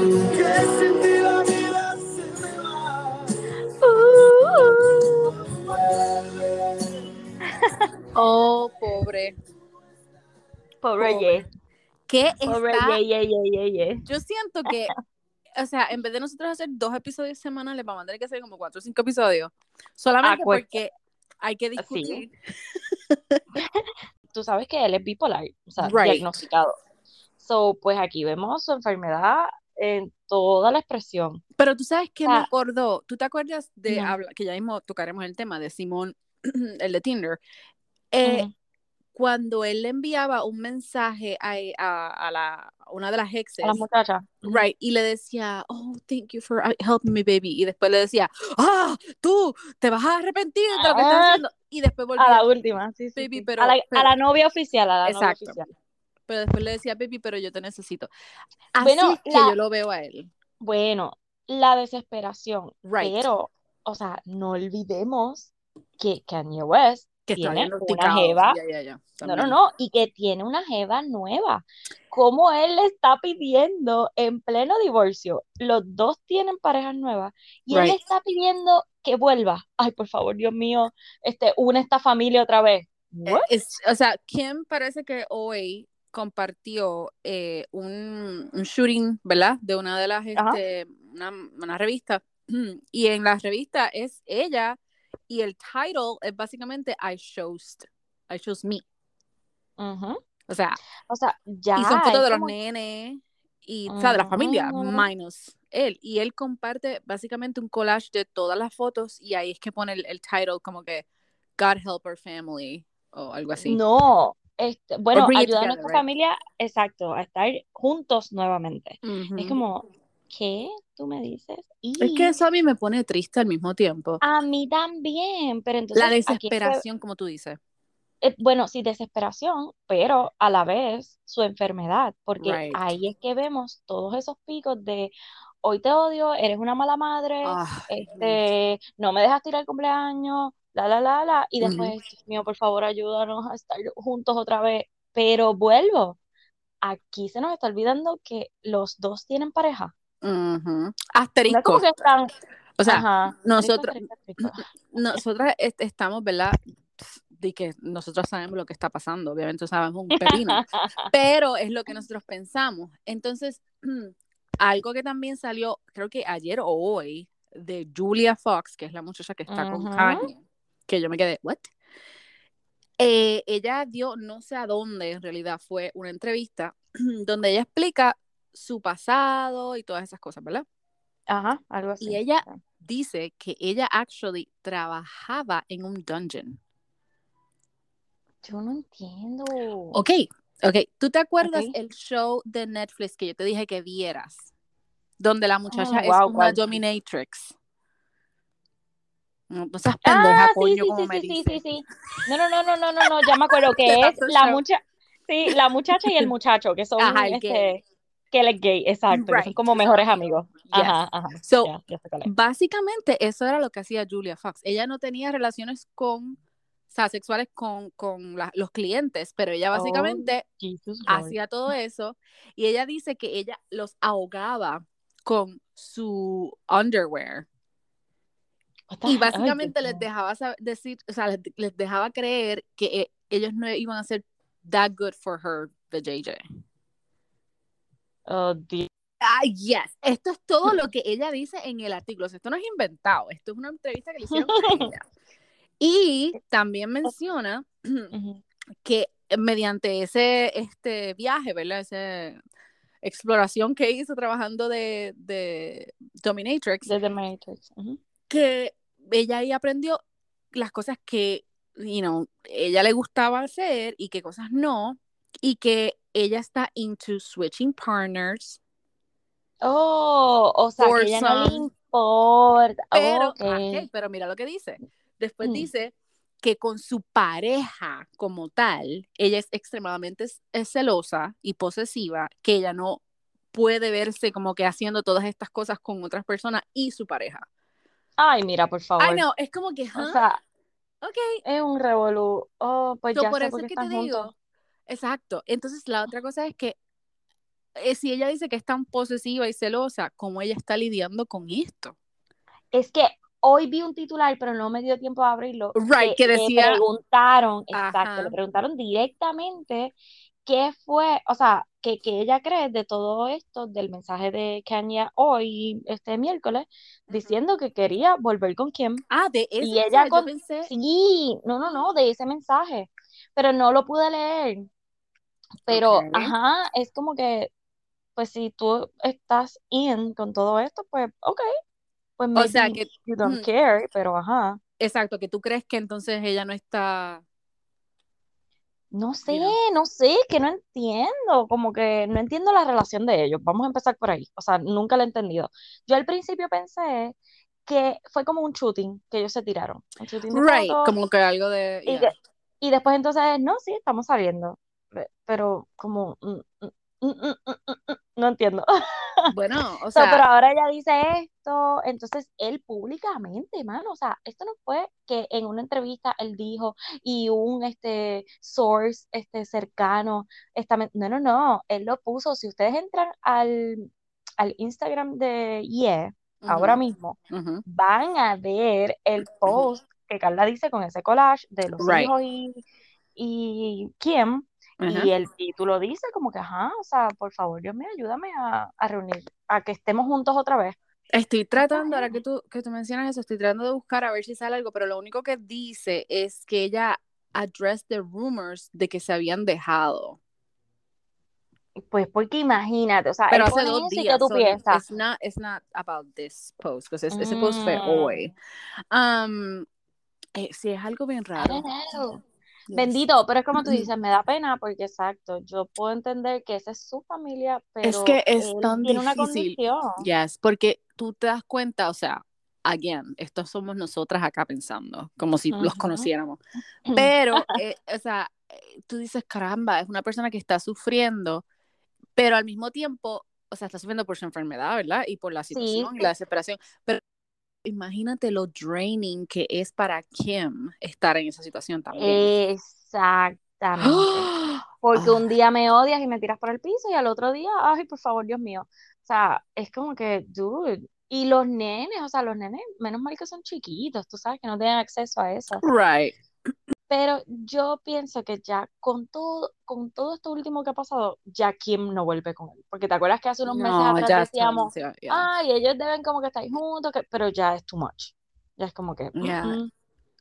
Oh, pobre. Pobre Pobre. Ye. ¿Qué Pobre está? Ye, Ye, Ye, Ye, Ye. Yo siento que, o sea, en vez de nosotros hacer dos episodios semanales, vamos a tener que hacer como cuatro o cinco episodios. Solamente Acuérdate. porque hay que discutir. Tú sabes que él es bipolar, o sea, Right. diagnosticado. So, pues aquí vemos su enfermedad en toda la expresión. Pero tú sabes que me acordó, ¿tú te acuerdas de, habla- que ya mismo tocaremos el tema de Simón, el de Tinder? Eh. Cuando él le enviaba un mensaje a, a, a la, a una de las exes, A las muchachas. Ujú. right, y le decía, oh, thank you for helping me, baby, y después le decía, ah, tú te vas a arrepentir de lo que estás Ah. haciendo, y después volvía, A la última, sí, sí, Baby, sí. pero- a, la, pero- a la novia oficial, a la novia oficial. Pero después le decía, baby, pero yo te necesito. Así Bueno, es que la- yo lo veo a él. Bueno, la desesperación, Right. pero, o sea, no olvidemos que Kanye West Que tiene una jeva, no, no, no, y que tiene una jeva nueva. ¿Cómo él le está pidiendo en pleno divorcio? Los dos tienen parejas nuevas y él le está pidiendo que vuelva. Ay, por favor, Dios mío, este, une esta familia otra vez. Eh, es- o sea, Kim parece que hoy compartió eh, un, un shooting, ¿verdad? De una de las, este, una, una revista. Y en la revista es ella y el title es básicamente I chose, I chose me. Ujú. O sea, O sea, ya y son fotos de los como- nenes y, o sea, de la familia, menos él. Y él comparte básicamente un collage de todas las fotos y ahí es que pone el, el title como que God help our family o algo así. No, este, bueno, bring it ayuda a nuestra right? familia, exacto, a estar juntos nuevamente. Es como, ¿qué? ¿Tú me dices? Es que eso a mí me pone triste al mismo tiempo. a mí también, pero entonces La desesperación, como tú dices. eh, bueno, sí, desesperación, pero a la vez su enfermedad, porque Right. ahí es que vemos todos esos picos de hoy te odio, eres una mala madre, Ah, este, no me dejas tirar el cumpleaños, la, la, la, la, y después, Dios mío, por favor, ayúdanos a estar juntos otra vez, pero vuelvo, aquí se nos está olvidando que los dos tienen pareja, no es Asterisco. que están, O sea, ajá, nosotros- asterisco, asterisco, nosotras est- estamos, ¿verdad? De que nosotros sabemos lo que está pasando, obviamente sabemos un pepino, pero es lo que nosotros pensamos. Entonces, algo que también salió, creo que ayer o hoy, de Julia Fox, que es la muchacha que está con Ujú. Kanye, que yo me quedé, ¿what? Eh, ella dio, no sé a dónde en realidad, fue una entrevista donde ella explica su pasado y todas esas cosas, ¿verdad? Ajá, algo así. Y ella dice que ella actually trabajaba en un dungeon. Yo no entiendo. Ok, ok. ¿Tú te acuerdas el show de Netflix que yo te dije que vieras? Donde la muchacha Ah, es wow, una dominatrix. No, no seas pendeja, Ah, sí, coño, sí, como sí, me sí, dice. sí, sí. No, no, no, no, no, no, no, ya me acuerdo que es la mucha, sí, la muchacha y el muchacho, que son Ajá, este, gay. que él es gay, exacto, que son Right, como mejores amigos. Yes. Ajá, ajá. So, es. Básicamente eso era lo que hacía Julia Fox. Ella no tenía relaciones con, o sea, sexuales con, con la- los clientes, pero ella Oh, básicamente Lord. hacía todo eso y ella dice que ella los ahogaba con su underwear y básicamente les dejaba decir, o sea, les, les dejaba creer que eh, ellos no iban a ser that good for her, the JJ. Oh, Dios. Ah, yes. Esto es todo lo que ella dice en el artículo. O sea, esto no es inventado. Esto es una entrevista que le hicieron a ella. Y también menciona que mediante ese este viaje, ¿verdad? Esa exploración que hizo trabajando de, de Dominatrix, De The Matrix. Ujú. que ella ahí aprendió las cosas que, you know, ella le gustaba hacer y qué cosas no, y que ella está into switching partners, Oh, o sea, que ella no le importa. pero, Ok. ok, pero mira lo que dice. Después Mm. dice que con su pareja como tal, ella es extremadamente celosa y posesiva, que ella no puede verse como que haciendo todas estas cosas con otras personas y su pareja. Ay, mira, por favor. Ay, no, es como que, O ¿huh? sea, ok, es un revolú. Oh, pues So, ya por sé eso por es que te juntos. digo, exacto. Entonces, la otra cosa es que eh, si ella dice que es tan posesiva y celosa, ¿cómo ella está lidiando con esto? Es que hoy vi un titular, pero no me dio tiempo de abrirlo, Right, que le decía, preguntaron, exacto, le preguntaron directamente qué fue, o sea, que, que ella cree de todo esto, del mensaje de Kanye hoy, este miércoles, diciendo que quería volver con Kim. ah, de ese Y ella mensaje, yo con- pensé, Sí, no, no, no, de ese mensaje, pero no lo pude leer. Pero, ajá, es como que, pues si tú estás in con todo esto, pues, ok, pues O sea, que- you don't care, pero ajá. exacto, que tú crees que entonces ella no está, No sé, no sé, que no entiendo, como que no entiendo la relación de ellos. Vamos a empezar por ahí. O sea, nunca la he entendido. Yo al principio pensé que fue como un shooting que ellos se tiraron. Un shooting de Right, fotos. como que algo de, Y, yeah. y después entonces, no, sí, estamos saliendo. Pe- Pero como, mm, mm, mm, no entiendo. Bueno, o So, pero sea, ahora ella dice esto, entonces él públicamente, mano, o sea, esto no fue que en una entrevista él dijo y un este source este cercano, esta, no, no, no, él lo puso, si ustedes entran al, al Instagram de Ye ahora mismo, van a ver el post que Carla dice con ese collage de los Right. hijos y, y Kim, ajá. y el título dice como que, ajá, o sea, por favor, Dios mío, ayúdame a, a reunir, a que estemos juntos otra vez. Estoy tratando, ahora que tú, que tú mencionas eso, estoy tratando de buscar a ver si sale algo, pero lo único que dice es que ella addressed the rumors de que se habían dejado. Pues porque imagínate, o sea, Pero hace dos días. ¿qué tú so piensas? It's not, it's not about this post, because ese post fue Mm, hoy. Um, eh, sí, es algo bien raro. Yes. Bendito, pero es como tú dices, me da pena porque exacto, yo puedo entender que esa es su familia, Es pero que es él tan tiene una difícil. condición. Yes, porque tú te das cuenta, o sea, again, estos somos nosotras acá pensando, como si los Ujú. conociéramos. Pero, eh, o sea, eh, tú dices, caramba, es una persona que está sufriendo, pero al mismo tiempo, o sea, está sufriendo por su enfermedad, ¿verdad? Y por la Sí, situación y la desesperación. Pero imagínate lo draining que es para Kim estar en esa situación también. exactamente. Porque Ah, un día me odias y me tiras por el piso y al otro día, ay, por favor, Dios mío. O sea, es como que, dude. Y los nenes, o sea, los nenes, menos mal que son chiquitos, tú sabes que no tienen acceso a eso. right. Pero yo pienso que ya con todo, con todo esto último que ha pasado, ya Kim no vuelve con él. Porque te acuerdas que hace unos meses No, atrás decíamos, yeah. ay, ellos deben como que estar juntos, que- pero ya es too much. Ya es como que, Yeah. mm, mm.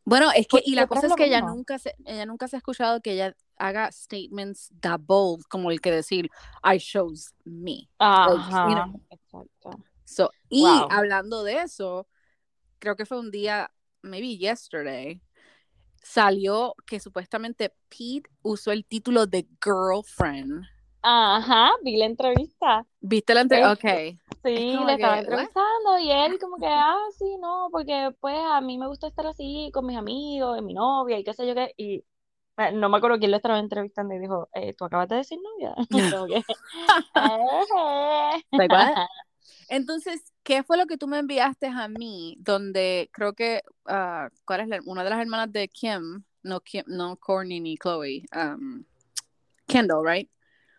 Bueno, es que, Porque y la cosa es que ella nunca se, ella nunca se ha escuchado que ella haga statements that bold, como el que decir, I chose me. Like, you Ajá, know. exacto. So, y Wow. hablando de eso, creo que fue un día, maybe yesterday, salió que supuestamente Pete usó el título de girlfriend. Ajá, vi la entrevista. ¿Viste la entrevista? Ok. Sí, le estaba que, what? entrevistando y él como que, ah, sí, no, porque pues a mí me gusta estar así con mis amigos, y mi novia y qué sé yo qué. Y eh, no me acuerdo quién lo estaba entrevistando y dijo, eh, ¿tú acabas de decir novia? Entonces, ¿qué fue lo que tú me enviaste a mí? Donde creo que, ah, ¿cuál es la, una de las hermanas de Kim? No, Kim, no Courtney ni Chloe. um, Kendall, right?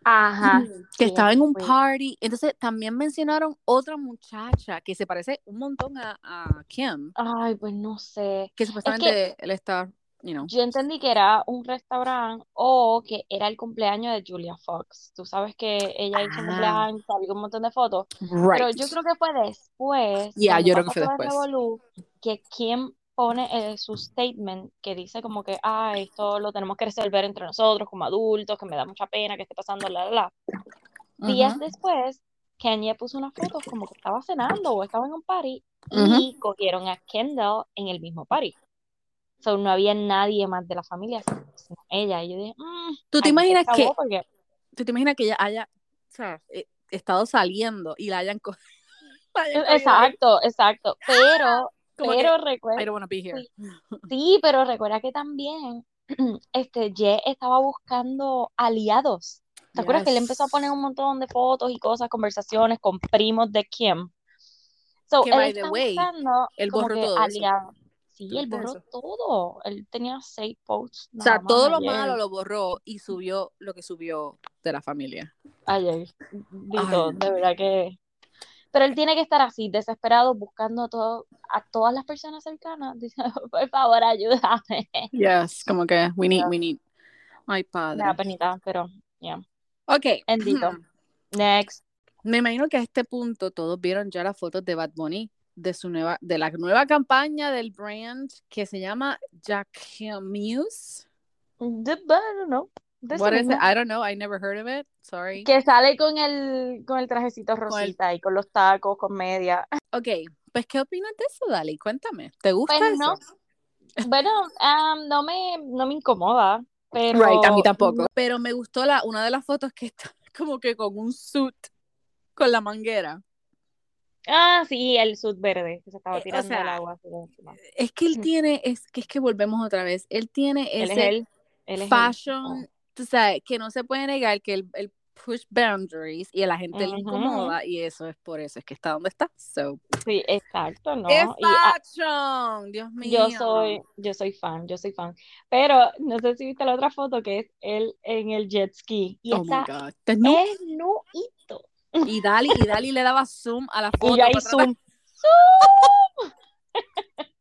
Ajá, Que sí, estaba en un party. Entonces, también mencionaron otra muchacha que se parece un montón a, a Kim. Ay, pues no sé. Que Es que supuestamente él está, you know. yo entendí que era un restaurante o que era el cumpleaños de Julia Fox. Tú sabes que ella hizo un Ah, cumpleaños, salió un montón de fotos. Pero right. yo creo que fue después, Yeah, cuando yo creo que fue después. revolú, que Kim pone eh, su statement que dice como que, ah, esto lo tenemos que resolver entre nosotros como adultos, que me da mucha pena que esté pasando, la, la, la. Días Ujú, después, Kanye puso unas fotos como que estaba cenando o estaba en un party ujú. y cogieron a Kendall en el mismo party. So, no había nadie más de la familia, sino ella. Y yo dije, "Mm, ¿Tú te imaginas que, porque tú te imaginas que ella haya, o sea, eh, estado saliendo y la hayan, cogido? Exacto, exacto. Pero, Como pero que, I recuerda, don't want to be here. sí, pero recuerda que también este Ye estaba buscando aliados. ¿Te acuerdas que él empezó a poner un montón de fotos y cosas, conversaciones con primos de Kim? So, Que él by the way, buscando él borró todo eso. aliados. Sí, ¿Tú él borró eso? todo. Él tenía seis posts O sea, todo lo ayer. malo lo borró y subió lo que subió de la familia. Ayer. Vi Ay, de verdad que. Pero él tiene que estar así, desesperado, buscando a, todo, a todas las personas cercanas. Dice, por favor, ayúdame. Yes, como que we need, we need. Ay, Me da padre. penita, pero ya. Ok. Bendito. Next. Me imagino que a este punto todos vieron ya las fotos de Bad Bunny de su nueva, de la nueva campaña del brand que se llama Jacquemus. The, I don't know. What is it? I don't know. I never heard of it. Sorry. Que sale con el, con el trajecito el- rosita y con los tacos, con media. Ok, pues ¿qué opinas de eso, Dali? Cuéntame. ¿Te gusta Pues eso? no, bueno, um, no me, no me incomoda, pero Right, a mí tampoco. Pero me gustó la, una de las fotos que está como que con un suit con la manguera. Ah, sí, el sud verde que se estaba Eh, o tirando al sea, agua. por encima. Es que él Mm. tiene, es que es que volvemos otra vez. Él tiene Él es ese él, él es fashion, tú sabes, que no se puede negar que él, él push boundaries y a la gente le Ujú. incomoda y eso es por eso, es que está donde está. So, Sí, exacto, ¿no? ¡Es Y ah, fashion! Dios mío. yo soy, yo soy fan, yo soy fan. Pero no sé si viste la otra foto que es él en el jet ski y Oh my está God. Pues no. es nuito. Y Dali, y Dali le daba zoom a la Y foto yo ahí para tratar- zoom, zoom.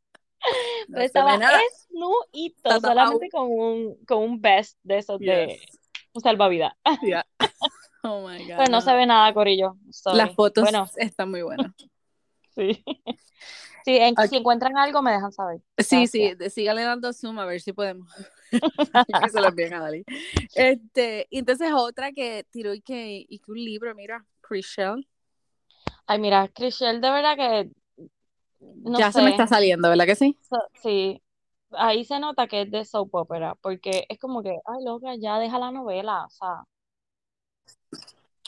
No Pero estaba esnuito, solamente con un, con un vest de esos de Yes. un salvavidas. Yeah. Oh my God. Pues no se ve nada, Corillo. Sorry. Las fotos Bueno, están muy buenas. sí. Sí, en- si encuentran algo, me dejan saber. Sí, sí, Gracias. de- síganle dando zoom a ver si podemos. que se lo envíen a Dali. Este, y entonces otra que tiró y que, y que un libro, mira, Chriselle. Ay, mira, Chriselle, de verdad que no ya se me está saliendo, ¿verdad que sí? So- sí, ahí se nota que es de soap opera, porque es como que, ay, loca, ya deja la novela, o sea,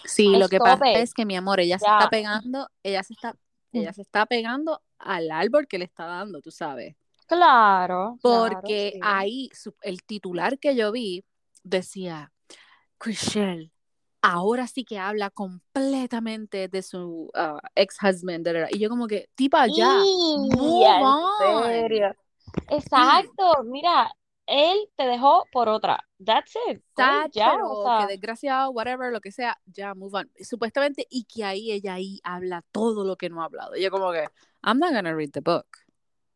Sí, lo que pasa it. es que mi amor, ella se está pegando, ella se está, ella se está pegando al árbol que le está dando, tú sabes. claro, claro, Porque sí. ahí su- el titular que yo vi decía, Chriselle, ahora sí que habla completamente de su ex husband. Y yo como que, tipa, ya, Y, move en serio. Exacto, mira, él te dejó por otra. That's it. Sad, ya, o sea, que desgraciado, whatever, lo que sea, ya, move on. Supuestamente, y que ahí ella ahí habla todo lo que no ha hablado. Y yo como que, I'm not gonna read the book.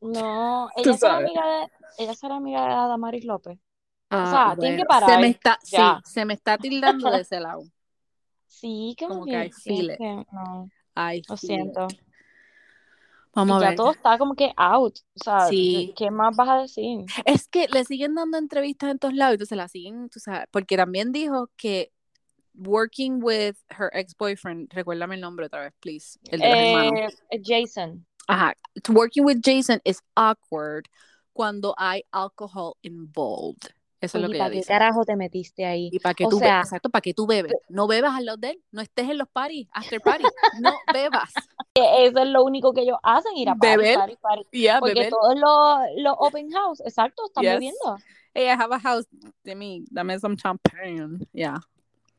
no, ella sabes. amiga de, ella será amiga de Adamaris López. Ah, sea, tiene que bueno, parar, Se me está, ya. sí, se me está tildando de ese lado. Sí, como Como que, que que no, Ay, lo siento. Vamos Y a ya ver. todo está como que out. O sea, Sí. ¿qué más vas a decir? Es que le siguen dando entrevistas en todos lados, entonces la siguen, tú sabes, porque también dijo que working with her ex-boyfriend, recuérdame el nombre otra vez, please, el de. Eh, Jason. Ajá, working with Jason is awkward cuando hay alcohol involved. Eso es lo ¿Y que para qué dice. carajo te metiste ahí? Y para que O tú sea- bebas, exacto, para que tú bebes. No bebas al lado de él, no estés en los parties, after party, no bebas. Eso es lo único que ellos hacen, ir a party, Beber. party, party. Porque beber. todos los, los open house, exacto, están Yes. bebiendo. Hey, I have a house, dame, dame some champagne. Yeah.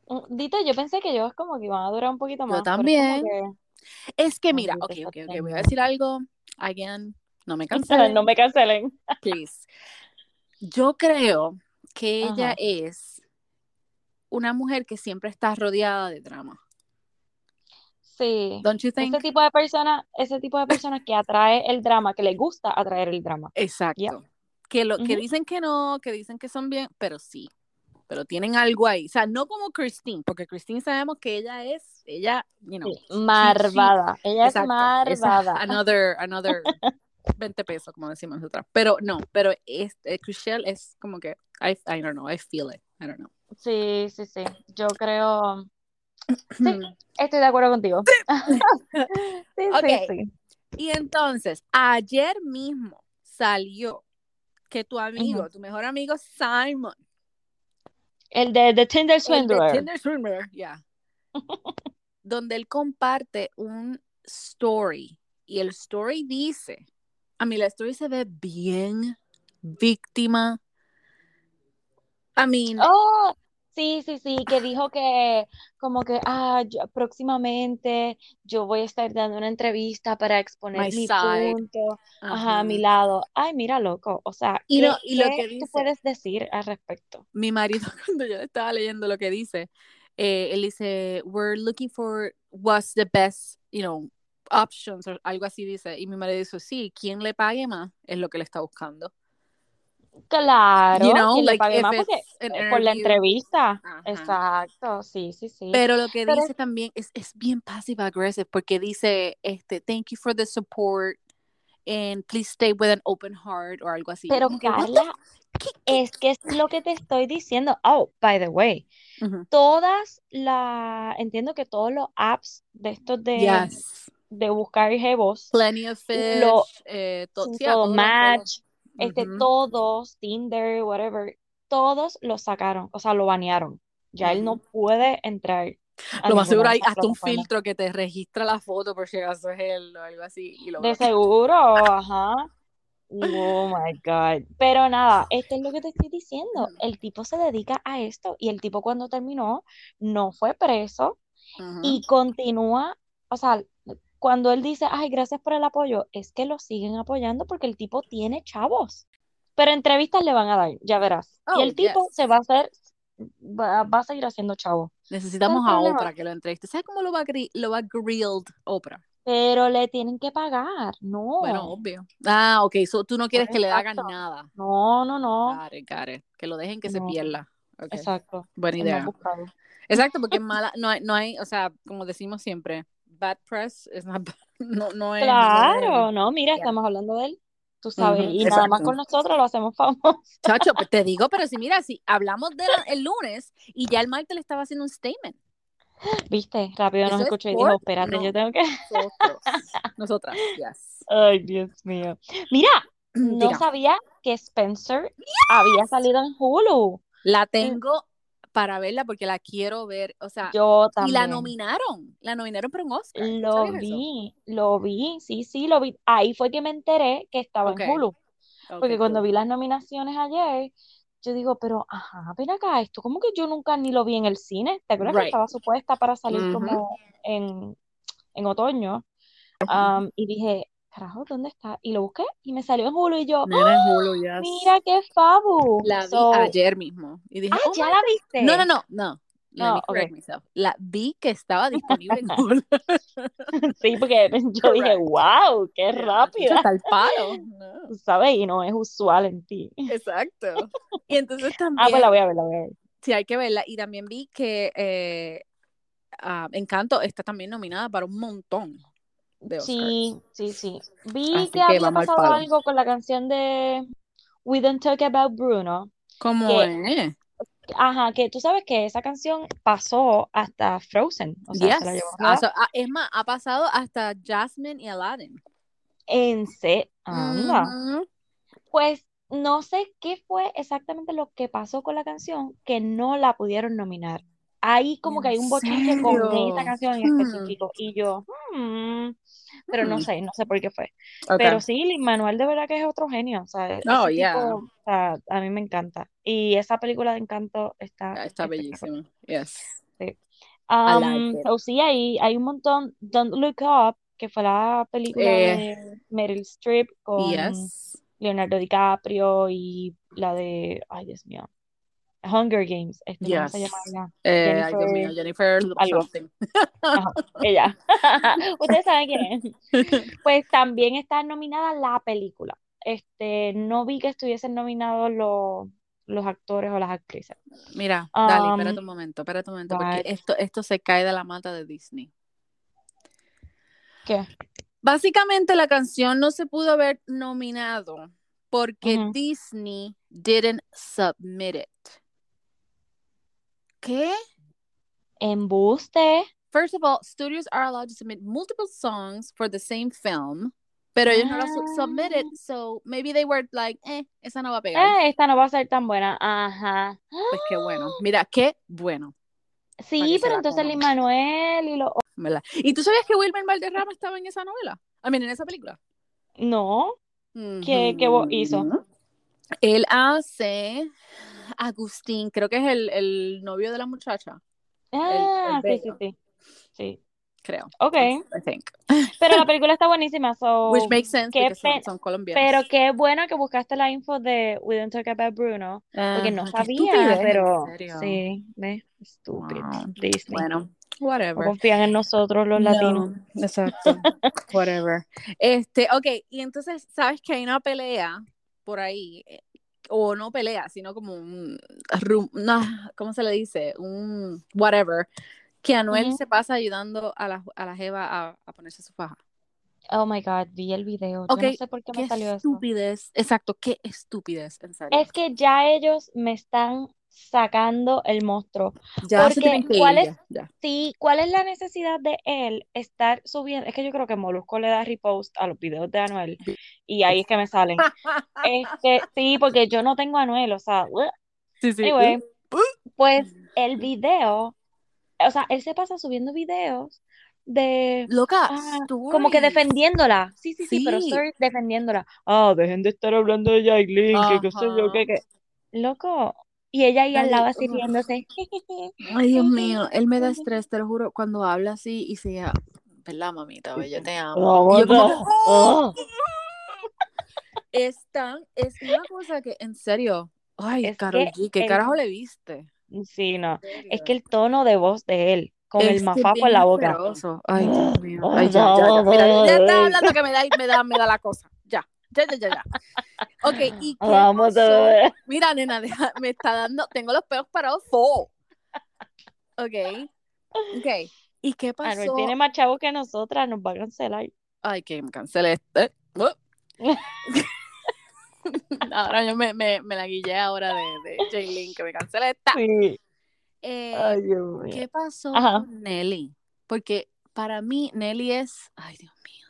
Mm, Dito, yo pensé que ellos como que iban a durar un poquito Yo más. es como también. que- Es que mira, ok, ok, ok, voy a decir algo, again, no me cancelen, No me cancelen. please. Yo creo que ella es una mujer que siempre está rodeada de drama. Sí. Don't you think? Ese tipo de personas, ese tipo de personas que atrae el drama, que les gusta atraer el drama. Exacto. Yeah. Que lo que dicen que no, que dicen que son bien, pero sí. Pero tienen algo ahí. O sea, no como Christine, porque Christine sabemos que ella es, ella, you know, Sí, Marvada. Ella es esa- marvada. another, another 20 pesos, como decimos nosotras. Pero no, pero es, eh, Chriselle es como que, I, I don't know, I feel it. I don't know. Sí, sí, sí. Yo creo. Sí, estoy de acuerdo contigo. Sí, sí, Ok. sí. Y entonces, ayer mismo salió que tu amigo, tu mejor amigo Simon, El de, de Tinder el de Swindler. Tinder Swindler, yeah, donde él comparte un story y el story dice, a mí la story se ve bien víctima. I mean, Oh, Sí, sí, sí, que dijo que como que ah, yo- próximamente yo voy a estar dando una entrevista para exponer My mi side. punto, ajá, a mi lado. Ay, mira, loco, o sea, Y no, ¿qué, y lo qué que tú puedes decir al respecto? mi marido, cuando yo estaba leyendo lo que dice, eh, él dice, we're looking for what's the best, you know, options, o algo así dice. Y mi marido dice, sí, quien le pague más es lo que le está buscando. You Claro, quien le pague más porque an eh, por la entrevista. Ajá. Exacto, sí, sí, sí. Pero lo que Pero dice también es, es bien passive aggressive porque dice, este, thank you for the support and please stay with an open heart o algo así. Pero Carla, ¿Qué- qué- es que es lo que te estoy diciendo. Oh, by the way, todas la, entiendo que todos los apps de estos de, Yes. De buscar jevos, Plenty of fish, lo, eh, to- todo Match, este, Ujú. todos, Tinder, whatever, todos lo sacaron, o sea, lo banearon. Ya él no puede entrar Lo más seguro hay hasta un filtro que te registra la foto por si acaso es él o algo así y lo De bloquea. seguro, ajá. Oh my God. Pero nada, esto es lo que te estoy diciendo. El tipo se dedica a esto y el tipo cuando terminó no fue preso Ujú. y continúa, o sea, cuando él dice, ay, gracias por el apoyo, es que lo siguen apoyando porque el tipo tiene chavos. Pero entrevistas le van a dar, ya verás. Y Oh, el tipo yes. se va a hacer, va, va a seguir haciendo chavos. Necesitamos ¿Cuál a? Oprah que lo entreviste. ¿Sabes cómo lo va, lo va grilled Oprah? Pero le tienen que pagar, no. Bueno, obvio. Ah, ok. So, tú no quieres que le hagan Exacto. nada. No, no, no. Got it. Que lo dejen que se No. pierda. Ok. Exacto. Buena Es idea. Exacto, porque mala, no hay, no hay, o sea, como decimos siempre, bad press is not bad. No, no es. Claro, no, mira, Yeah. estamos hablando de él, tú sabes, y nada más con nosotros lo hacemos famoso. Chacho, pues te digo, pero si mira, si hablamos de la- el lunes y ya el martes le estaba haciendo un statement. Viste, rápido nos es escuchó y dijo, espérate, no. yo tengo que... Nosotros. Nosotras, yes. Ay, Dios mío. Mira, no Diga, sabía que Spencer había salido en Hulu. la tengo para verla porque la quiero ver, o sea, Yo y la también. nominaron, la nominaron para un Oscar. ¿tú Lo eso? vi, lo vi, sí, sí, lo vi. Ahí fue que me enteré que estaba en Hulu. Porque cuando cool. vi las nominaciones ayer, yo digo, pero ajá, ven acá, esto como que yo nunca ni lo vi en el cine. ¿Te acuerdas que estaba supuesta para salir como en, en otoño? Y dije, carajo, ¿dónde está? Y lo busqué y me salió en Hulu y yo, Nena ¡ah! Hulu, yes. Mira qué fabu. La vi So, ayer mismo y dije, ah, oh ¿ya la viste? No, no, no, no. Me myself. La vi que estaba disponible en Hulu. Sí, porque yo dije, wow, qué rápida. Hasta el palo. No, ¿Sabes? Y no es usual en ti. exacto. Y entonces Ah, pues también, la voy a ver, la voy a ver. sí, hay que verla. Y también vi que eh, ah, Encanto está también nominada para un montón de. Sí, sí, sí. Vi Así que que había pasado algo con la canción de We Don't Talk About Bruno. ¿Cómo Que, es? ajá, que tú sabes que esa canción pasó hasta Frozen. O sea, se la Yes. llevó Ah, a so- ah, es más, ha pasado hasta Jasmine y Aladdin. en se anda. Ujú. Pues no sé qué fue exactamente lo que pasó con la canción que no la pudieron nominar. Ahí como que ¿En hay un bochinche con esa serio? canción en Hmm, específico. Y yo, hmm, pero no sé, no sé por qué fue. Pero sí, Lin Manuel de verdad que es otro genio. O sea, Oh, yeah. tipo, o sea, a mí me encanta. Y esa película de Encanto está Ah, Está bellísima. Yes. Sí. Um, like so sí, hay, hay un montón. Don't Look Up, que fue la película Eh, de Meryl Streep con yes. Leonardo DiCaprio y la de, ay Dios mío, Hunger Games. Este, ¿cómo se llama Yes. ella? Eh, ay, Dios mío, Jennifer, Jennifer algo. something. Ajá, ella. Ustedes saben quién es. Pues también está nominada la película. Este, no vi que estuviesen nominados los, los actores o las actrices. Mira, Dali, Um, espérate un momento, espérate un momento, porque esto, esto se cae de la mata de Disney. ¿Qué? Básicamente la canción no se pudo haber nominado porque. Disney didn't submit it. ¿Qué? Embuste. First of all, studios are allowed to submit multiple songs for the same film, pero ellos no lo su- submitted, Ah. so maybe they were like, eh, esa no va a pegar. Eh, esta no va a ser tan buena. Ajá. Pues qué bueno. Mira, qué bueno, Sí, pero entonces Lin Manuel y los ¿verdad? ¿Y tú sabías que Wilmer Valderrama estaba en esa novela? I mean, en esa película. No, ¿qué, hizo? Él hace Agustín, creo que es el, el novio de la muchacha, Ah, sí, sí, sí. Sí. creo. Ok. I think. Pero la película está buenísima, so. Which makes sense porque son, colombianos. Pero qué bueno que buscaste la info de We Don't Talk About Bruno, porque no qué sabía, estupidez, pero sí, ve, estúpido, Wow. Disney. Bueno, No whatever. confían en nosotros los latinos. No, exacto. Whatever. Este, ok, y entonces, ¿sabes que hay una pelea por ahí? O no pelea, sino como un rum- una- ¿cómo se le dice? Un whatever. Que Anuel se pasa ayudando a la, a la Jeva a, a ponerse su faja. Oh my God, vi el video. Yo Ok, no sé por qué me Qué salió eso. estupidez. Exacto, qué estupidez, en serio. Es que ya ellos me están sacando el monstruo. ya se porque, tienen que ir, ¿cuál es- ya. Sí, ¿cuál es la necesidad de él estar subiendo? Es que yo creo que Molusco le da repost a los videos de Anuel y ahí es que me salen. Este, sí, porque yo no tengo a Anuel, o sea. Sí, sí. anyway, pues el video, o sea, él se pasa subiendo videos de Loca, ah, como que defendiéndola. Sí, sí, sí, pero stories defendiéndola. Ah, dejen de estar hablando de Yailin, que qué sé yo, Ajá. que, que. Loco. Y ella ahí al lado así riéndose. Ay, Dios mío, él me da estrés, te lo juro, cuando habla así y se ¿verdad, mamita? Yo te amo. Y yo como ¡oh! Oh. es tan, es una cosa que, en serio, ay, Es Karol que G, ¿qué el- carajo le viste? Sí, no. Es que el tono de voz de él, con el Es mafafo bien en la boca. Ay, Dios mío. Ay, Ay, ya, ya, ya. Mira, ya está hablando que me da, me da, me da la cosa. Ya, ya, ya, ya. Ok, ¿y qué Vamos a ver. Mira, nena, deja- me está dando, tengo los pelos parados full. Ok, ok. ¿Y qué Anuel pasó? tiene más chavos que nosotras, nos va a cancelar. Ay, que me cancelé este. Uh. ahora yo me, me, me la guillé ahora de, de Jaylin, que me cancelé esta. Sí. Eh, Ay, Dios mío. ¿Qué pasó Ajá. con Nelly? Porque para mí Nelly es, ay Dios mío,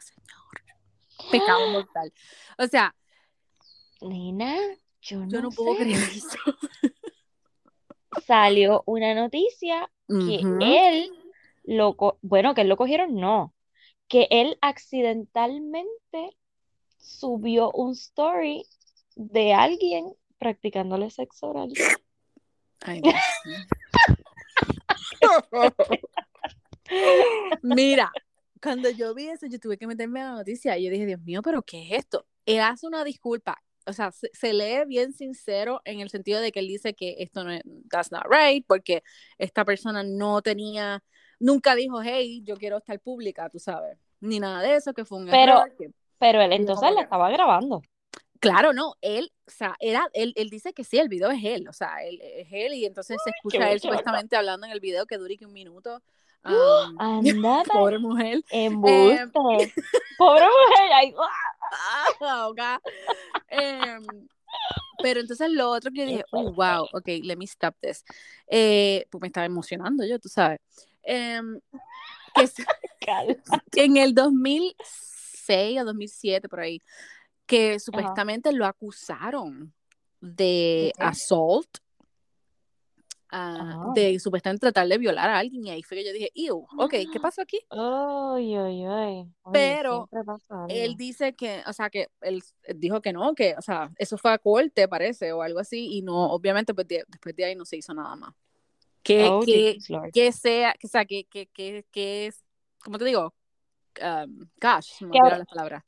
pecado mortal. O sea, Nena, yo no, yo no puedo sé. creer eso. Salió una noticia que él lo bueno, que él lo cogieron, no, que él accidentalmente subió un story de alguien practicándole sexo oral. Ay. Mira, cuando yo vi eso, yo tuve que meterme a la noticia y yo dije, Dios mío, pero ¿qué es esto? Él hace una disculpa, o sea, se, se lee bien sincero en el sentido de que él dice que esto no es, that's not right, porque esta persona no tenía, nunca dijo, hey, yo quiero estar pública, tú sabes, ni nada de eso, que fue un Pero- error. que- Pero él entonces la estaba grabando. Claro, no, él, o sea, era, él, él dice que sí, el video es él, o sea, él, es él y entonces se escucha él supuestamente hablando en el video que dure que un minuto. Um, Anda, pobre mujer. embuste. Pobre mujer. ay, Ah. Em, pero entonces lo otro que dije, oh, wow, ok, let me stop this. Eh, pues me estaba emocionando yo, tú sabes. Em, que, en el 2006 o 2007, por ahí, que supuestamente lo acusaron de assault, ah, Ah. de supuestamente tratar de violar a alguien, y ahí fue que yo dije, ew, ok, ¿qué pasó aquí? Ay, ay, ay. Oye, Pero Él dice que, o sea, que él dijo que no, que, o sea, eso fue a corte, parece, o algo así, y no, obviamente, pues, de- después de ahí no se hizo nada más. Que, Oh, que, que sea, que, o sea, que, que, que, que es, ¿cómo te digo? Um, se me Que ahora- las palabras.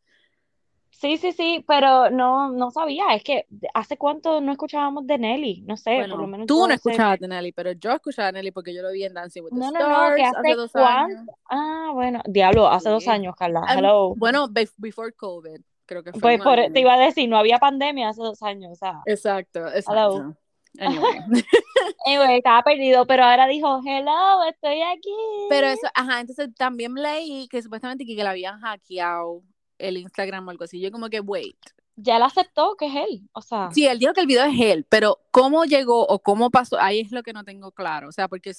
Sí, sí, sí, pero no, no sabía. Es que hace cuánto no escuchábamos de Nelly. No sé, por lo menos tú no sé- escuchabas a Nelly, pero yo escuchaba a Nelly porque yo lo vi en Dancing with the No, no, no, que Stars hace hace dos cuánto. años. Ah, bueno, diablo, hace dos años, Carla. Um, Hello. Bueno, bef- before COVID, creo que fue. Pues por, año. te iba a decir, no había pandemia hace dos años, o sea. Exacto, Hello. exacto. Anyway. Anyway, estaba perdido, pero ahora dijo, hello, estoy aquí. Pero eso, ajá, entonces también leí que supuestamente que, que le habían hackeado el Instagram o algo así. Yo como que, wait. Ya él aceptó que es él, o sea. Sí, él dijo que el video es él, pero cómo llegó o cómo pasó, ahí es lo que no tengo claro. O sea, porque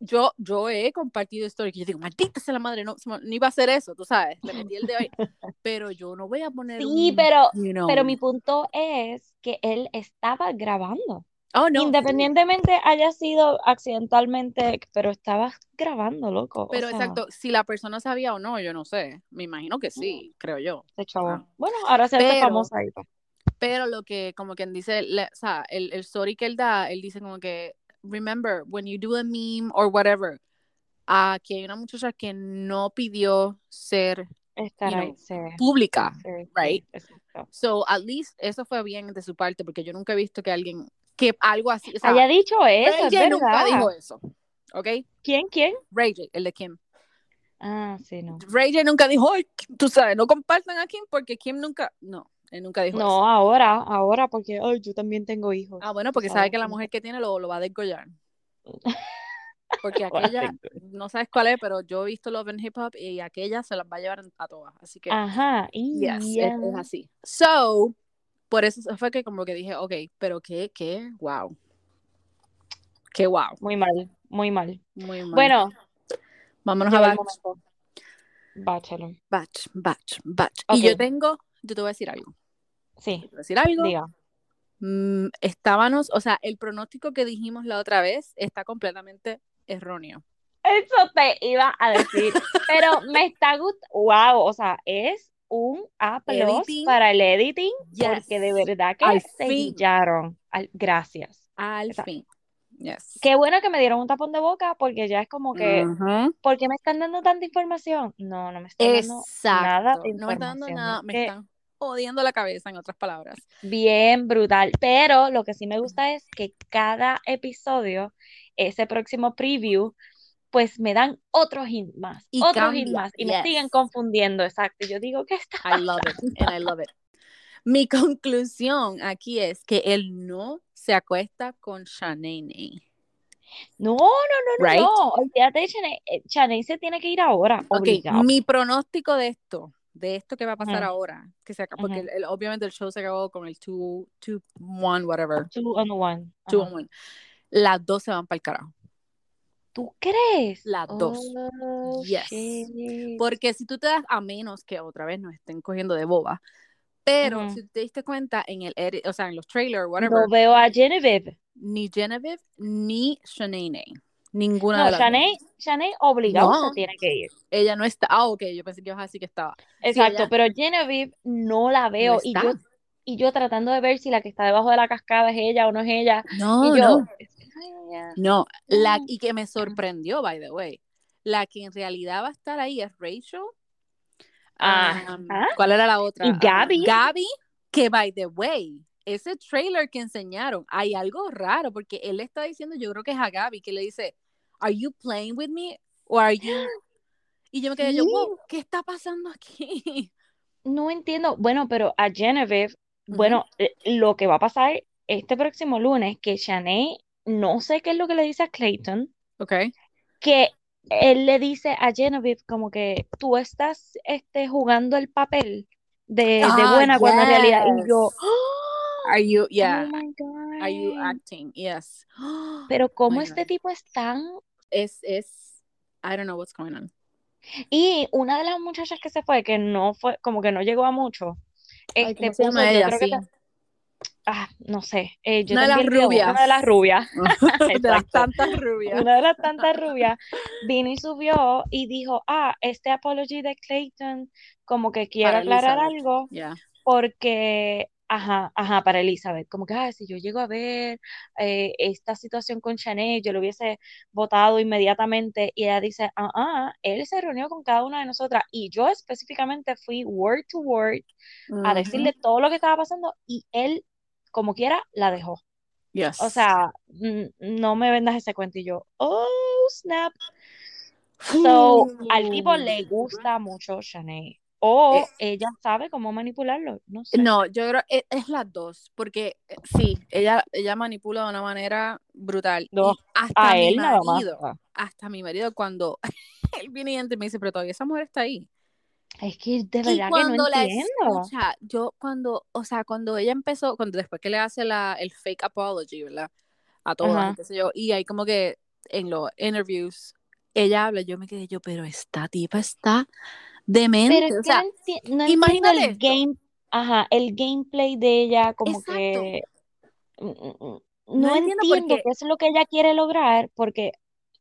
yo, yo he compartido historias que yo digo, maldita sea la madre, no, no iba a hacer eso, tú sabes, le metí el de hoy. Pero yo no voy a poner Sí, un, pero, you know. pero mi punto es que él estaba grabando. Oh, no. Independientemente haya sido accidentalmente, pero estabas grabando, loco. o Pero sea, exacto, si la persona sabía o no, yo no sé. Me imagino que sí, creo yo. Ah. Bueno, ahora se hace famosa ahí. Pero lo que, como quien dice, le- o sea, el, el sorry que él da, él dice como que, remember, when you do a meme or whatever, aquí hay una muchacha que no pidió ser Estar you ahí, know, sí, pública, sí, sí, right? exacto. So, at least eso fue bien de su parte, porque yo nunca he visto que alguien, que algo así, o sea, Haya dicho eso, Ray es J nunca dijo eso, ¿ok? ¿Quién, quién? Ray J, el de Kim. Ah, sí, no. Ray J nunca dijo, "Ay, tú sabes, no compartan a Kim porque Kim nunca, no, él nunca dijo eso. No, ahora, ahora, porque ay, yo también tengo hijos. Ah, bueno, porque sabe que la mujer que tiene lo, lo va a desgollar. Porque aquella, no sabes cuál es, pero yo he visto Love and Hip Hop y aquella se las va a llevar a todas. Así que, Ajá, yes, es, ya. es así. So, por eso fue que como que dije, ok, pero qué, qué, wow. Qué wow. Muy mal, muy mal. Muy mal. Bueno, vámonos a batch. Bachelor. batch, batch, batch. Y yo tengo, yo te voy a decir algo. Sí, Te voy a decir algo. diga. Mm, estábamos, o sea, el pronóstico que dijimos la otra vez está completamente erróneo. Eso te iba a decir, pero me está gustando. Wow, o sea, es un A para el editing, Yes. porque de verdad que Al se fin. guillaron. Al- Gracias. Al fin. Yes. Qué bueno que me dieron un tapón de boca, porque ya es como que, Ujú. ¿por qué me están dando tanta información? No, no me están dando nada de No me están dando nada, me que están jodiendo la cabeza, en otras palabras. bien brutal. Pero lo que sí me gusta es que cada episodio, ese próximo preview, pues me dan otro hint más, Y otro hint más, y me yes. siguen confundiendo, exacto. Yo digo, ¿qué está? I love it, and I love it. Mi conclusión aquí es que él no se acuesta con Shanae. No, no, no, no, Right? no. Olvídate de Chanel. Eh, se tiene que ir ahora, Ok, obligado. mi pronóstico de esto, de esto que va a pasar Ujú. ahora, que se acaba, porque Ujú. el- el- obviamente el show se acabó con el 2, 2, 1, whatever, Two on one. 2 Ajá. on 1. Las dos se van para el carajo. ¿Tú crees? Las dos. Oh, Yes. shit. Porque si tú te das, a menos que otra vez nos estén cogiendo de boba, pero Ujú. si te diste cuenta en el edit, o sea, en los trailers, whatever, No veo a Genevieve. ni Genevieve ni Shanae, ninguna No, de las Chanel, dos. Chanel obligado No. se tiene que ir. Ella no está. Ah, ok, yo pensé que ibas a decir que estaba. Exacto, ella- pero Genevieve no la veo. No y yo, y yo tratando de ver si la que está debajo de la cascada es ella o no es ella. No, y yo, no. No la, y que me sorprendió, by the way. La que en realidad va a estar ahí es Rachel. Ajá. Um, ¿Cuál era la otra? Y Gaby. Gaby, que by the way, ese trailer que enseñaron, hay algo raro porque él le está diciendo, yo creo que es a Gaby, que le dice, ¿Are you playing with me? ¿O are you? Y yo me quedé, yo, wow, ¿qué está pasando aquí? No entiendo. Bueno, pero a Genevieve, bueno, eh, lo que va a pasar este próximo lunes, que Shanae, no sé qué es lo que le dice a Clayton, Ok. que él le dice a Genevieve como que tú estás este, jugando el papel de, de Ah, buena cuando en realidad, y yo, yes. ¡oh! Are you, yeah, Oh my God. are you acting? Yes. Pero cómo este God. tipo es tan... Es, es, I don't know what's going on. Y una de las muchachas que se fue, que no fue, como que no llegó a mucho, Ay, este ¿cómo se puso, yo creo que ah, no sé, eh, yo Una de las rubias. una de las rubias, de las exacto, tantas rubias. una de las tantas rubias, vino y subió y dijo, ah, este apology de Clayton, como que quiero Para aclarar algo, Yeah. porque, ajá, ajá, para Elizabeth, como que, ah, si yo llego a ver eh, esta situación con Chanel, yo lo hubiese votado inmediatamente, y ella dice, ah, ah, él se reunió con cada una de nosotras, y yo específicamente fui word to word a decirle todo lo que estaba pasando, y él, como quiera, la dejó. Yes. O sea, no me vendas ese cuento, y yo, oh, snap. So, al tipo le gusta mucho Chanel. O Eh. ella sabe cómo manipularlo, no sé. No, yo creo que es las dos, porque eh, sí, ella, ella manipula de una manera brutal. No, hasta A mi él nada más. marido, hasta mi marido, cuando él viene y entra y me dice, pero todavía esa mujer está ahí. Es que de Y verdad que no cuando la entiendo. escucha, yo cuando, o sea, cuando ella empezó, cuando después que le hace la, el fake apology, ¿verdad? A y qué sé yo, y hay como que en los interviews, ella habla, yo me quedé yo, pero esta tipa está demente, Pero o sea, no, imagínate el game, ajá, el gameplay de ella, como Exacto. que No no entiendo entiendo porque- qué es lo que ella quiere lograr, porque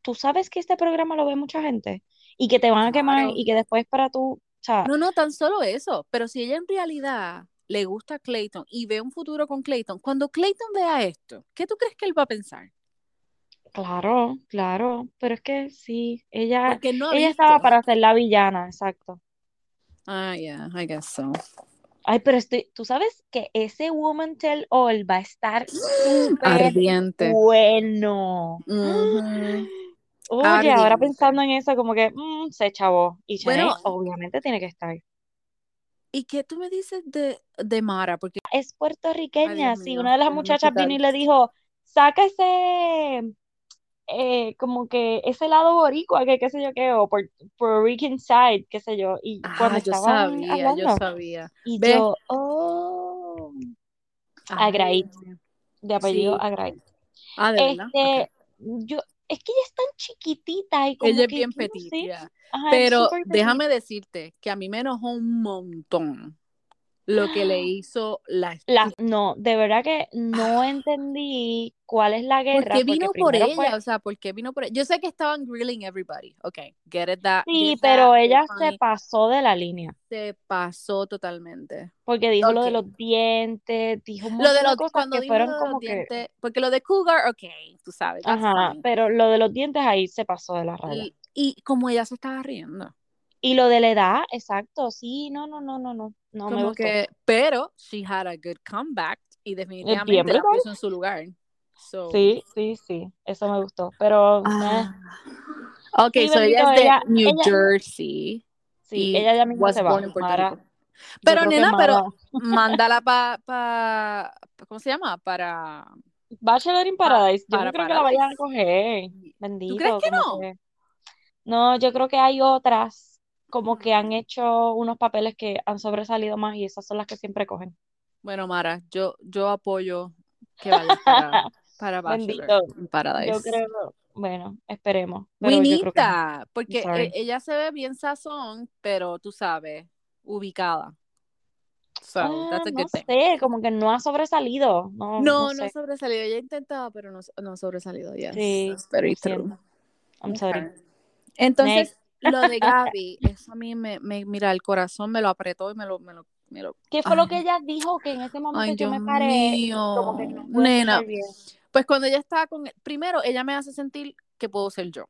tú sabes que este programa lo ve mucha gente y que te van a quemar y que después para tú, sea, No, no, tan solo eso, pero si ella en realidad le gusta Clayton y ve un futuro con Clayton, cuando Clayton vea esto, ¿qué tú crees que él va a pensar? Claro, claro, pero es que sí, ella, no ella estaba para ser la villana, exacto. Ah, yeah, I guess so. Ay, pero estoy, tú sabes que ese Woman Tell All va a estar súper Ardiente. bueno. Oye, ahora pensando en eso, como que mm, se chavó. Y Shanae Bueno, obviamente tiene que estar. ¿y qué tú me dices de, de Mara? Porque, Es ay puertorriqueña, Dios sí, mío, una de las muchachas vino y le dijo, saca ese, eh, como que ese lado boricua, que qué sé yo qué, o por, Puerto Rican side, qué sé yo, y cuando Ah, yo estaban sabía, yo hablando, sabía. y ¿Ves? yo, oh, Ay, Agrait, de apellido Sí. Agrait. Ah, ¿de verdad? Ok. Este, yo, es que ella es tan chiquitita y como Ella es que, bien yo no petit, sé, ya. ajá, es Pero déjame decirte que a mí me enojó un montón lo que le hizo la La, no, de verdad que no entendí cuál es la ¿Por guerra, qué porque vino por primero fue, ella? O sea, ¿por qué vino por ella? Yo sé que estaban grilling everybody. Ok, get it that, sí, get pero that, ella that's se pasó de la línea, Se pasó totalmente. porque dijo lo de los dientes, dijo Lo de los, cosas cuando que dijo lo fueron de como los que, dientes, porque lo de Cougar, ok, tú sabes, ajá, fine. pero lo de los dientes ahí se pasó de la raya. L- Y como ella se estaba riendo. Y lo de la edad, exacto, sí, no, no, no, no, no, no me gustó. que, pero she had a good comeback y definitivamente la brutal. puso en su lugar. So, Sí, sí, sí, eso me gustó, pero eh, ah. Ok, sí, so bendito, ella es de ella, New ella, Jersey sí, ella ya mismo was se va, Mara, Pero nena, pero mándala para, pa, pa- ¿cómo se llama? Para, Bachelor in pa- Paradise, yo no creo que la vayan a coger, ¿Tú crees bendito, que no? que, no, yo creo que hay otras como que han Mm. hecho unos papeles que han sobresalido más y esas son las que siempre cogen. Bueno, Mara, yo, yo apoyo que vayas para, para Bachelor in yo Paradise. creo, bueno, esperemos, yo creo que no, that, I'm porque sorry. ella se ve bien sazón, pero tú sabes, ubicada. So, Ah, that's a no good thing. sé, como que no ha sobresalido, no, no No, no ha sobresalido. Ella intentaba, pero no, no ha sobresalido. Yes, Sí, very true. I'm sorry. Okay. Entonces, Next. Lo de Gaby, eso a mí me, me, mira, el corazón me lo apretó y me lo, me lo, me lo, ¿Qué fue lo que ella dijo? Que en ese momento ay, yo Dios me paré y como que mío, no nena. Pues cuando ella estaba con, primero, ella me hace sentir que puedo ser yo,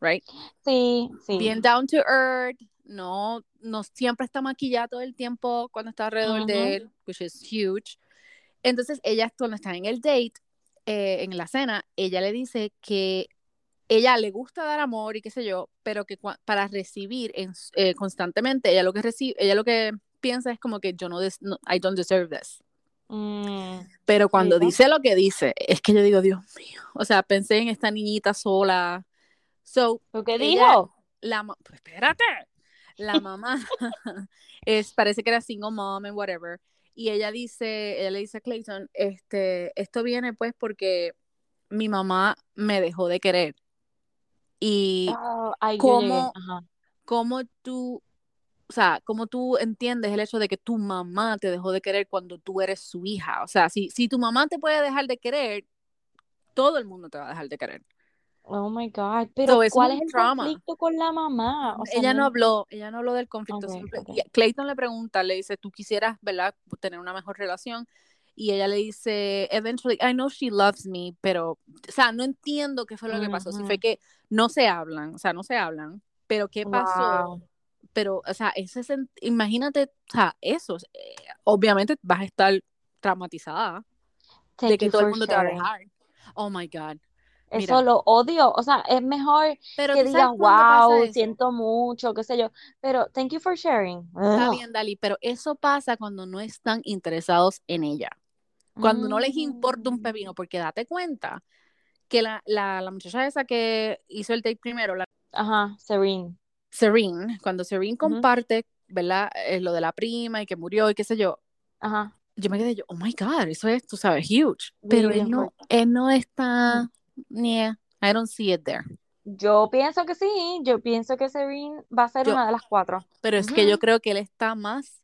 right? Sí, sí. Bien down to earth, no, no siempre está maquillada todo el tiempo cuando está alrededor Ujú. de él, which is huge. Entonces, ella cuando está en el date, eh, en la cena, ella le dice que ella le gusta dar amor y qué sé yo, pero que para recibir en- eh, constantemente, ella lo que recibe, ella lo que piensa es como que yo no, des- no I don't deserve this. Mm, Pero cuando dice lo que dice, es que yo digo, Dios mío, o sea, pensé en esta niñita sola. So, ¿Lo que ella, dijo? la, pues espérate, la mamá es, parece que era single mom and whatever, y ella dice, ella le dice a Clayton, este, esto viene pues porque mi mamá me dejó de querer. Y Ah, ay, cómo, cómo tú, o sea, cómo tú entiendes el hecho de que tu mamá te dejó de querer cuando tú eres su hija. O sea, si, si tu mamá te puede dejar de querer, todo el mundo te va a dejar de querer. Oh my God. Pero ¿cuál es el trauma. conflicto con la mamá? O sea, Ella no habló, ella no habló del conflicto. Clayton le pregunta, le dice, ¿tú quisieras, verdad, tener una mejor relación? Y ella le dice, eventually, I know she loves me, pero, o sea, no entiendo qué fue lo que pasó. Si fue que no se hablan, o sea, no se hablan, pero ¿qué pasó? Wow. Pero, o sea, ese imagínate, o sea, eso, eh, obviamente vas a estar traumatizada de Thank que you todo el mundo te va a sharing. dejar. Oh my God. Eso Mira, lo odio. O sea, es mejor pero que pasa wow, siento mucho, qué sé yo. Pero thank you for sharing. Está bien, Dali, pero eso pasa cuando no están interesados en ella. Cuando no les importa un Mm, pepino, porque date cuenta que la, la, la muchacha esa que hizo el date primero, la Ajá, Serene. Serene, cuando Serene comparte, ¿verdad? Eh, lo de la prima y que murió y qué sé yo, Ajá. yo me quedé yo, oh my God, eso es, tú sabes, huge. Pero él no, él no está, yeah, I don't see it there. Yo pienso que sí. Yo pienso que Serene va a ser Yo, una de las cuatro. pero es que yo creo que él está más,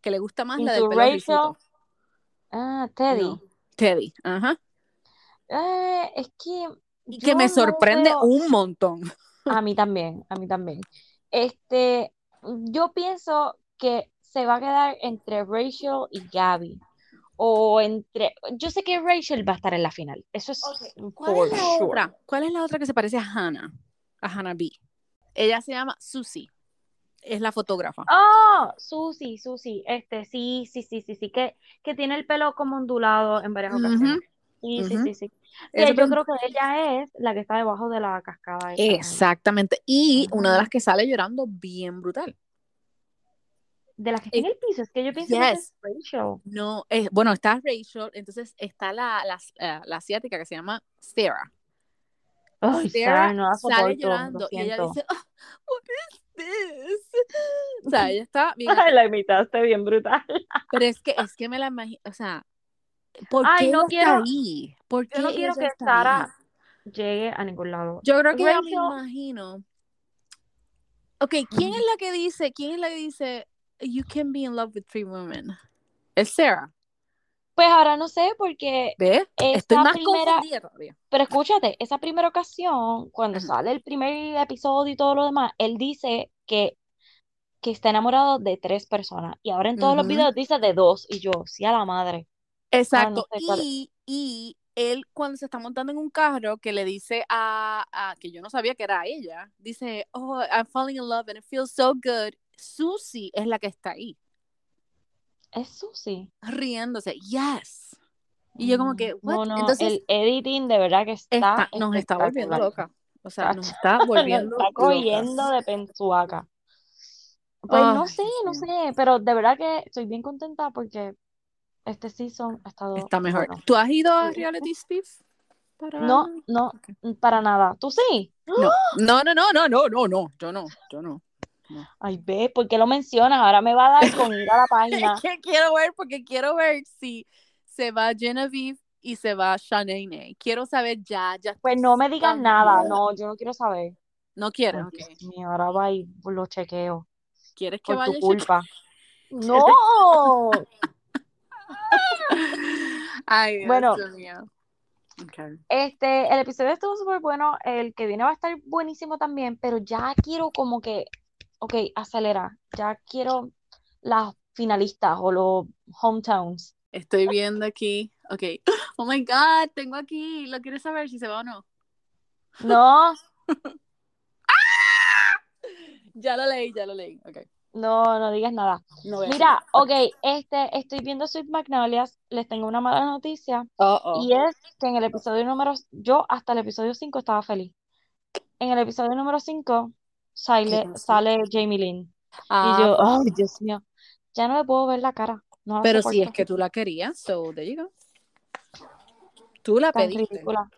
que le gusta más la del Into pelo Rachel. Ah, No, Teddy. Teddy, ajá. Eh, es que Y que me no sorprende veo. un montón. A mí también, a mí también. Este, yo pienso que se va a quedar entre Rachel y Gabby. O entre. Yo sé que Rachel va a estar en la final. Eso es ¿Cuál for es la sure. otra? ¿Cuál es la otra que se parece a Hannah? A Hannah B. Ella se llama Susie. Es la fotógrafa. Ah, Susi, Susi, este, sí, sí, sí, sí, sí, que, que tiene el pelo como ondulado en varias ocasiones. Sí, sí, sí, sí. Que yo creo que ella es la que está debajo de la cascada. Exactamente. Y una de las que sale llorando bien brutal. De la que está en Eh, el piso, es que yo pienso que yes. es Rachel. No, eh, bueno, está Rachel, entonces está la, la, eh, la asiática que se llama Sarah. Ay, Sarah no la sale soporto, llorando y ella dice, "Ah, what is this? O sea, ella está bien, Ay, la imitaste bien brutal. pero es que, es que me la imagino, o sea, ¿por Ay, qué no quiero- ahí? ¿Por qué Yo no quiero que ahí? Sara llegue a ningún lado. Yo creo que me imagino. Ok, ¿quién es la que dice, quién es la que dice, you can be in love with three women? Es Sarah, Pues ahora no sé, porque ¿ves? Estoy más primera, confundida todavía. Pero escúchate, esa primera ocasión, cuando Ajá. sale el primer episodio y todo lo demás, él dice que, que está enamorado de tres personas. Y ahora en todos los videos dice de dos. Y yo, sí a la madre. Exacto. cuál es. y, y él cuando se está montando en un carro que le dice a, a- que yo no sabía que era ella, dice, oh, I'm falling in love and it feels so good. Susie es la que está ahí, Es Susi. riéndose. Yes. Y yo como que, Mm, No, what? no, Entonces el editing de verdad que está, está- nos está volviendo loca. O sea, nos está Nos volviendo está cogiendo de pensuaca. Pues no Ay, sé, no sé, pero de verdad que estoy bien contenta porque este season ha estado Está mejor. bueno. ¿Tú has ido a. Reality Steve? Para... No, no, para nada. ¿Tú sí? No, no, no, no, no, no, no, no, yo no, yo no. Ay, ve, ¿por qué lo mencionas? Ahora me va a dar con ir a la página. Que quiero ver, porque quiero ver si se va Genevieve y se va Shanae. Quiero saber ya, ya. Pues no me digas nada, no, yo no quiero saber. No quieres, Ay, ok. Dios mío, ahora va y lo chequeo ¿Quieres que por vaya? tu culpa. No, Ay, Dios Bueno. mío. Okay. este, el episodio estuvo súper bueno, el que viene va a estar buenísimo también, pero ya quiero como que, ok, acelera, ya quiero las finalistas o los hometowns. Estoy viendo aquí. Ok. Oh my God, tengo aquí. ¿Lo quieres saber si se va o no? No, Ya lo leí, ya lo leí. Ok. no, no digas nada. No Mira, ok, este, estoy viendo Sweet Magnolias, les tengo una mala noticia. Oh, oh. Y es que en el episodio número, yo hasta el episodio 5 estaba feliz. En el episodio número 5 sale, sale Jamie Lynn. Y Ah, yo, pues, ay, Dios mío, ya no le puedo ver la cara. No pero si es que tú la querías, so there you go. Tú la Tan pediste. ridícula.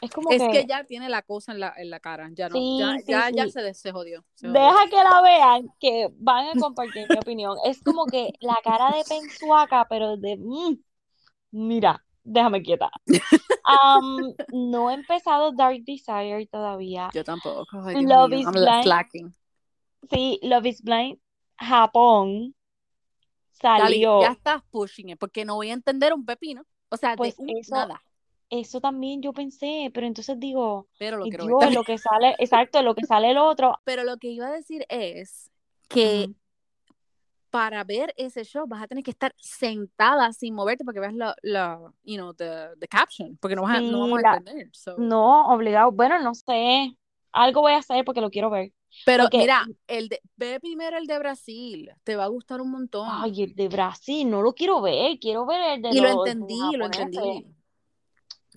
Es como Es que, que ya tiene la cosa en la, en la cara. Ya no, ya, sí, sí, ya, se, se jodió. se jodió. Deja que la vean, que van a compartir mi opinión. Es como que la cara de Pensuaca, pero de, mm, mira, déjame quieta. Am, no he empezado Dark Desire todavía. Yo tampoco. Ay, Love is I'm Blind. Sí, Love is Blind, Japón salió. ya estás pushing it, porque no voy a entender un pepino. O sea, Pues de eso- nada. Eso también yo pensé, pero entonces digo, Pero lo Dios, lo que sale, exacto, lo que sale el otro. Pero lo que iba a decir es que. Para ver ese show vas a tener que estar sentada sin moverte para que veas la, la you know, the, the caption, porque no, vas a- no vamos a entender. so. No, obligado. Bueno, no sé. Algo voy a hacer porque lo quiero ver. Pero porque- mira, el de, ve primero el de Brasil, te va a gustar un montón. Ay, el de Brasil, no lo quiero ver. Quiero ver el de y lo entendí, lo entendí.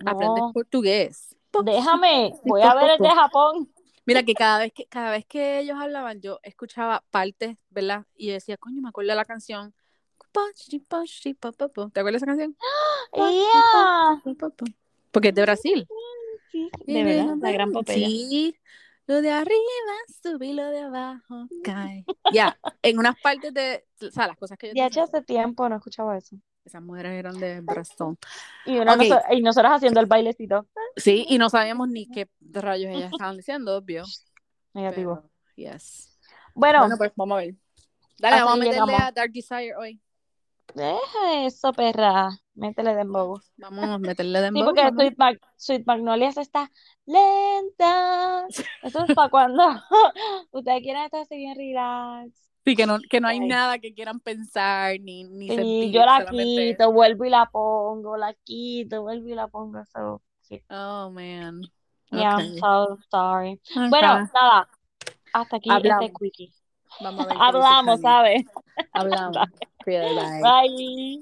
Aprendes portugués. déjame, voy a ver el de. Japón. Mira que cada vez que cada vez que ellos hablaban, yo escuchaba partes, ¿verdad? Y decía, coño, me acuerdo de la canción. ¿Te acuerdas de esa canción? Porque es de Brasil. De verdad, la gran popella. Sí, lo de arriba sube y lo de abajo cae. Ya, en unas partes de, o sea, las cosas que yo Ya hace tiempo no escuchaba eso. Esas mujeres eran de Brasil. Y, una Ok. noso- y nosotros haciendo el bailecito Sí, y no sabíamos ni qué rayos ellas estaban diciendo, obvio. negativo. Pero, yes. Bueno, Bueno, pues vamos a ver. Dale, vamos a meterle llegamos. a Dark Desire hoy. deja eso, perra. Métele dembow. Vamos a meterle de Sí, porque Sweet, Mag- Sweet Magnolias está lenta. Eso es para cuando ustedes quieran estar así bien relax. Sí, que no, que no hay Ay. nada que quieran pensar ni, ni Sí, sentir, yo la solamente- quito, vuelvo y la pongo, la quito, vuelvo y la pongo. So, sí. Oh, man. Yeah, Okay. so sorry. Bueno, nada, hasta aquí Hablamos. este quickie. Vamos a ver Hablamos. ¿sabes? Hablamos. Bye. Bye.